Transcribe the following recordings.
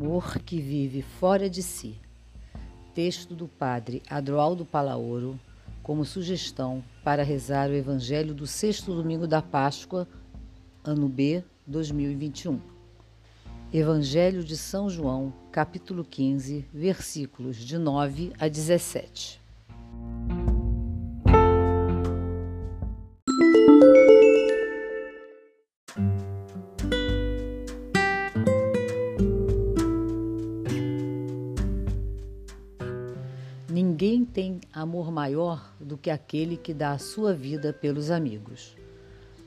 amor que vive fora de si. Texto do padre Adroaldo Palaoro, como sugestão para rezar o Evangelho do sexto domingo da Páscoa, ano B, 2021. Evangelho de São João, capítulo 15, versículos de 9 a 17. Amor maior do que aquele que dá a sua vida pelos amigos.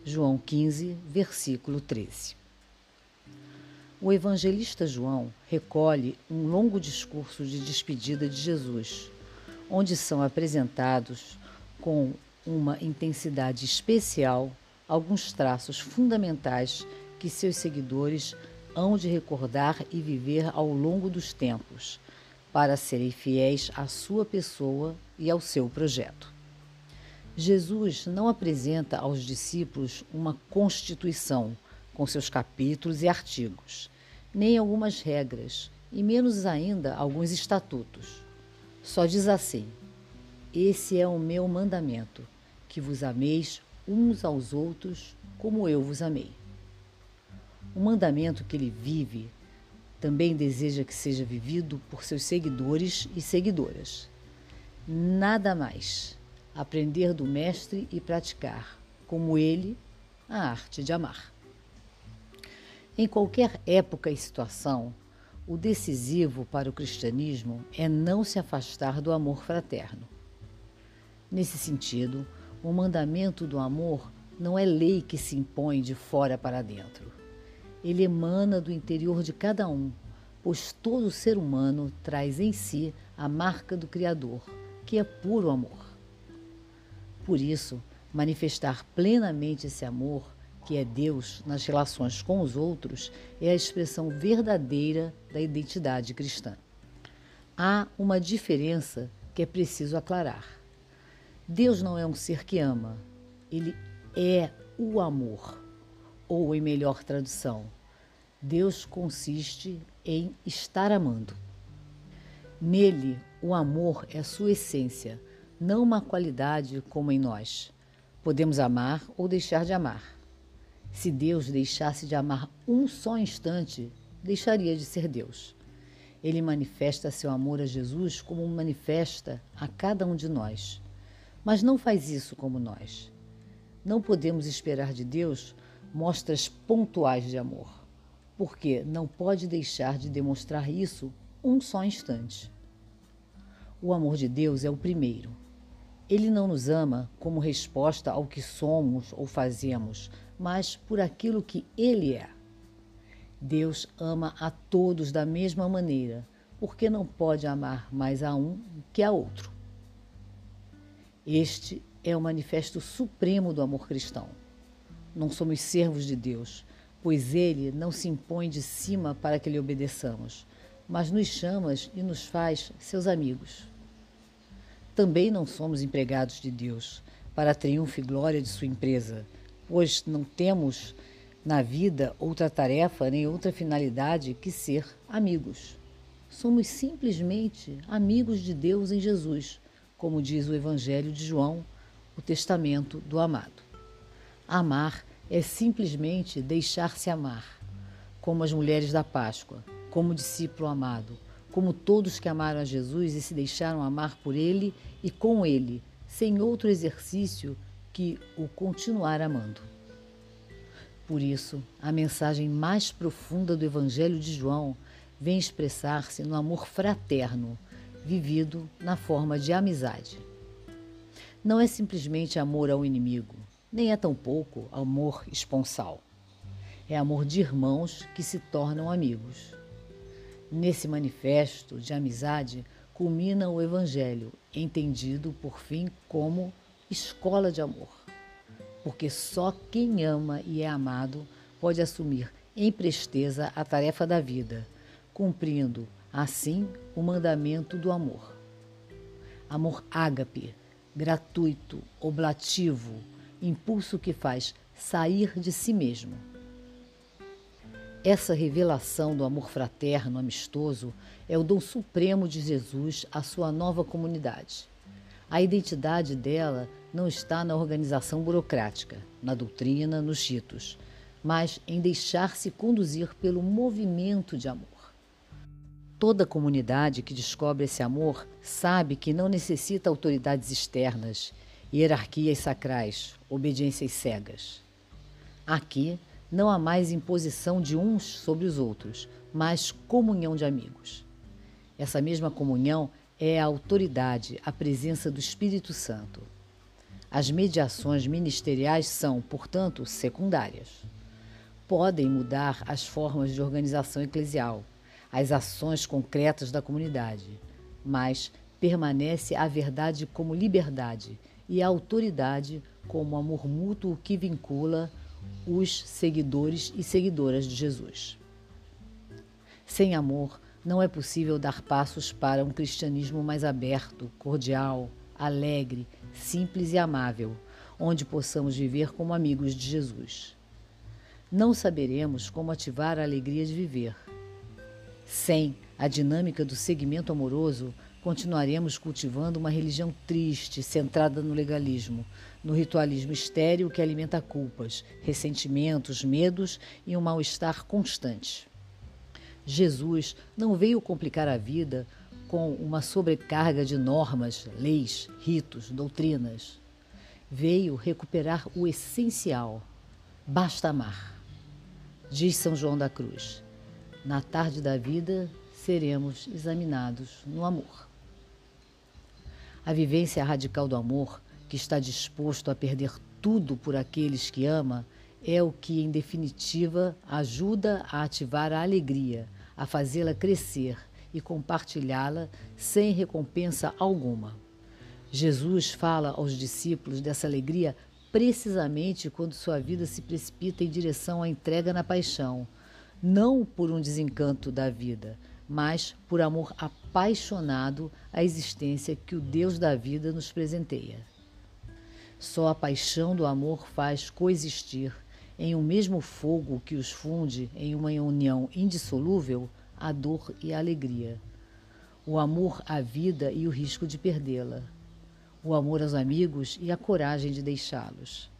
João 15, versículo 13. O evangelista João recolhe um longo discurso de despedida de Jesus, onde são apresentados com uma intensidade especial alguns traços fundamentais que seus seguidores hão de recordar e viver ao longo dos tempos para serem fiéis à sua pessoa e ao seu projeto. Jesus não apresenta aos discípulos uma constituição com seus capítulos e artigos, nem algumas regras, e menos ainda alguns estatutos. Só diz assim: Esse é o meu mandamento, que vos ameis uns aos outros como eu vos amei. O mandamento que ele vive também deseja que seja vivido por seus seguidores e seguidoras. Nada mais. Aprender do Mestre e praticar, como ele, a arte de amar. Em qualquer época e situação, o decisivo para o cristianismo é não se afastar do amor fraterno. Nesse sentido, o mandamento do amor não é lei que se impõe de fora para dentro ele emana do interior de cada um, pois todo ser humano traz em si a marca do Criador, que é puro amor. Por isso, manifestar plenamente esse amor, que é Deus, nas relações com os outros, é a expressão verdadeira da identidade cristã. Há uma diferença que é preciso aclarar. Deus não é um ser que ama, ele é o amor ou, em melhor tradução, Deus consiste em estar amando. Nele, o amor é sua essência, não uma qualidade como em nós. Podemos amar ou deixar de amar. Se Deus deixasse de amar um só instante, deixaria de ser Deus. Ele manifesta seu amor a Jesus como manifesta a cada um de nós. Mas não faz isso como nós. Não podemos esperar de Deus mostras pontuais de amor, porque não pode deixar de demonstrar isso um só instante. O amor de Deus é o primeiro. Ele não nos ama como resposta ao que somos ou fazemos, mas por aquilo que Ele é. Deus ama a todos da mesma maneira, porque não pode amar mais a um que a outro. Este é o manifesto supremo do amor cristão não somos servos de Deus, pois Ele não se impõe de cima para que lhe obedeçamos, mas nos chama e nos faz seus amigos. Também não somos empregados de Deus para triunfo e glória de sua empresa, pois não temos na vida outra tarefa nem outra finalidade que ser amigos. Somos simplesmente amigos de Deus em Jesus, como diz o Evangelho de João, o testamento do amado. Amar é simplesmente deixar-se amar, como as mulheres da Páscoa, como o discípulo amado, como todos que amaram a Jesus e se deixaram amar por ele e com ele, sem outro exercício que o continuar amando. Por isso, a mensagem mais profunda do Evangelho de João vem expressar-se no amor fraterno, vivido na forma de amizade. Não é simplesmente amor ao inimigo, nem é tampouco amor esponsal. É amor de irmãos que se tornam amigos. Nesse manifesto de amizade culmina o Evangelho, entendido por fim como escola de amor. Porque só quem ama e é amado pode assumir em presteza a tarefa da vida, cumprindo, assim, o mandamento do amor. Amor ágape, gratuito, oblativo, impulso que faz sair de si mesmo. Essa revelação do amor fraterno, amistoso, é o dom supremo de Jesus à sua nova comunidade. A identidade dela não está na organização burocrática, na doutrina, nos ritos, mas em deixar-se conduzir pelo movimento de amor. Toda comunidade que descobre esse amor sabe que não necessita autoridades externas, hierarquias sacrais, obediências cegas. Aqui não há mais imposição de uns sobre os outros, mas comunhão de amigos. Essa mesma comunhão é a autoridade, a presença do Espírito Santo. As mediações ministeriais são, portanto, secundárias. Podem mudar as formas de organização eclesial, as ações concretas da comunidade, mas permanece a verdade como liberdade e a autoridade como amor mútuo que vincula os seguidores e seguidoras de Jesus. Sem amor, não é possível dar passos para um cristianismo mais aberto, cordial, alegre, simples e amável, onde possamos viver como amigos de Jesus. Não saberemos como ativar a alegria de viver. Sem a dinâmica do segmento amoroso, continuaremos cultivando uma religião triste, centrada no legalismo, no ritualismo estéril que alimenta culpas, ressentimentos, medos e um mal-estar constante. Jesus não veio complicar a vida com uma sobrecarga de normas, leis, ritos, doutrinas. Veio recuperar o essencial. Basta amar. Diz São João da Cruz: na tarde da vida seremos examinados no amor. A vivência radical do amor, que está disposto a perder tudo por aqueles que ama, é o que, em definitiva, ajuda a ativar a alegria, a fazê-la crescer e compartilhá-la sem recompensa alguma. Jesus fala aos discípulos dessa alegria precisamente quando sua vida se precipita em direção à entrega na paixão, não por um desencanto da vida, mas por amor apaixonado à existência que o Deus da vida nos presenteia. Só a paixão do amor faz coexistir em um mesmo fogo que os funde em uma união indissolúvel a dor e a alegria, o amor à vida e o risco de perdê-la, o amor aos amigos e a coragem de deixá-los,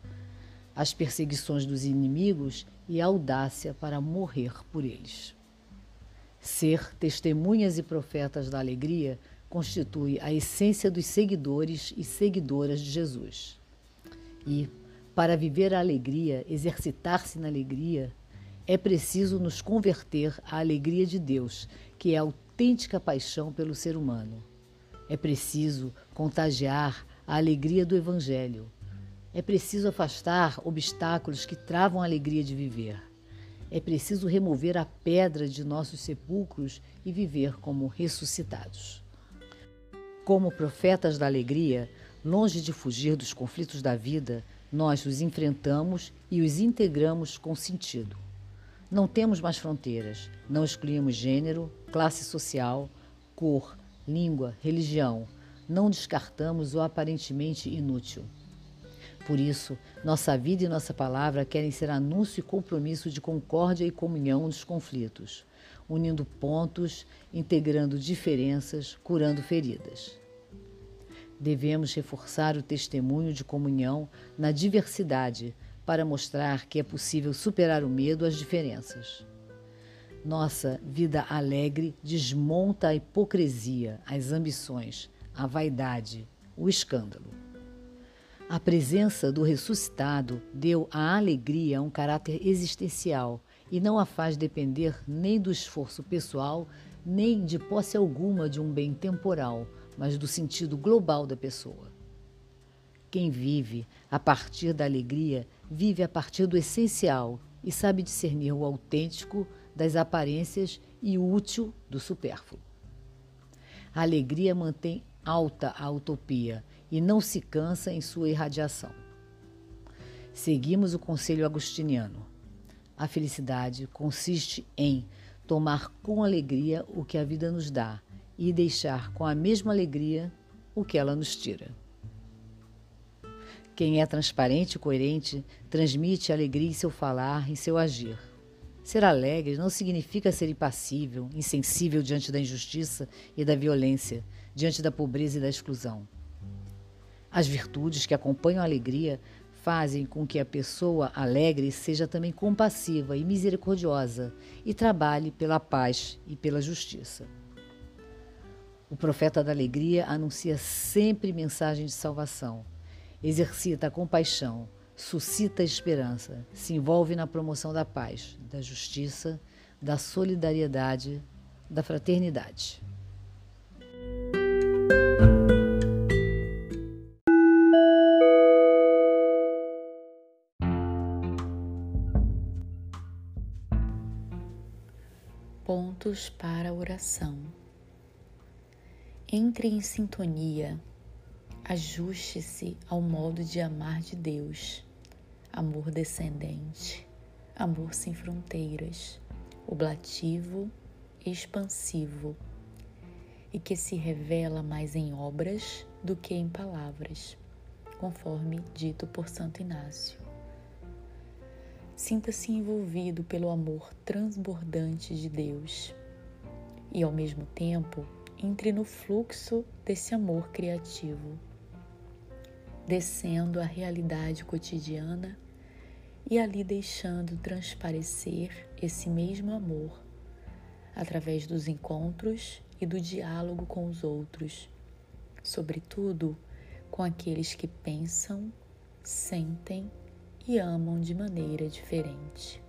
as perseguições dos inimigos e a audácia para morrer por eles. Ser testemunhas e profetas da alegria constitui a essência dos seguidores e seguidoras de Jesus. E, para viver a alegria, exercitar-se na alegria, é preciso nos converter à alegria de Deus, que é a autêntica paixão pelo ser humano. É preciso contagiar a alegria do Evangelho. É preciso afastar obstáculos que travam a alegria de viver. É preciso remover a pedra de nossos sepulcros e viver como ressuscitados. Como profetas da alegria, longe de fugir dos conflitos da vida, nós os enfrentamos e os integramos com sentido. Não temos mais fronteiras, não excluímos gênero, classe social, cor, língua, religião, não descartamos o aparentemente inútil. Por isso, nossa vida e nossa palavra querem ser anúncio e compromisso de concórdia e comunhão nos conflitos, unindo pontos, integrando diferenças, curando feridas. Devemos reforçar o testemunho de comunhão na diversidade para mostrar que é possível superar o medo às diferenças. Nossa vida alegre desmonta a hipocrisia, as ambições, a vaidade, o escândalo. A presença do ressuscitado deu à alegria um caráter existencial e não a faz depender nem do esforço pessoal, nem de posse alguma de um bem temporal, mas do sentido global da pessoa. Quem vive a partir da alegria, vive a partir do essencial e sabe discernir o autêntico das aparências e o útil do supérfluo. A alegria mantém alta a utopia e não se cansa em sua irradiação. Seguimos o conselho agostiniano. A felicidade consiste em tomar com alegria o que a vida nos dá e deixar com a mesma alegria o que ela nos tira. Quem é transparente e coerente transmite alegria em seu falar, em seu agir. Ser alegre não significa ser impassível, insensível diante da injustiça e da violência, diante da pobreza e da exclusão. As virtudes que acompanham a alegria fazem com que a pessoa alegre seja também compassiva e misericordiosa e trabalhe pela paz e pela justiça. O profeta da alegria anuncia sempre mensagem de salvação, exercita a compaixão, suscita a esperança, se envolve na promoção da paz, da justiça, da solidariedade, da fraternidade. Pontos para oração. Entre em sintonia, ajuste-se ao modo de amar de Deus, amor descendente, amor sem fronteiras, oblativo expansivo, e que se revela mais em obras do que em palavras, conforme dito por Santo Inácio. Sinta-se envolvido pelo amor transbordante de Deus e, ao mesmo tempo, entre no fluxo desse amor criativo, descendo à realidade cotidiana e ali deixando transparecer esse mesmo amor através dos encontros e do diálogo com os outros, sobretudo com aqueles que pensam, sentem e amam de maneira diferente.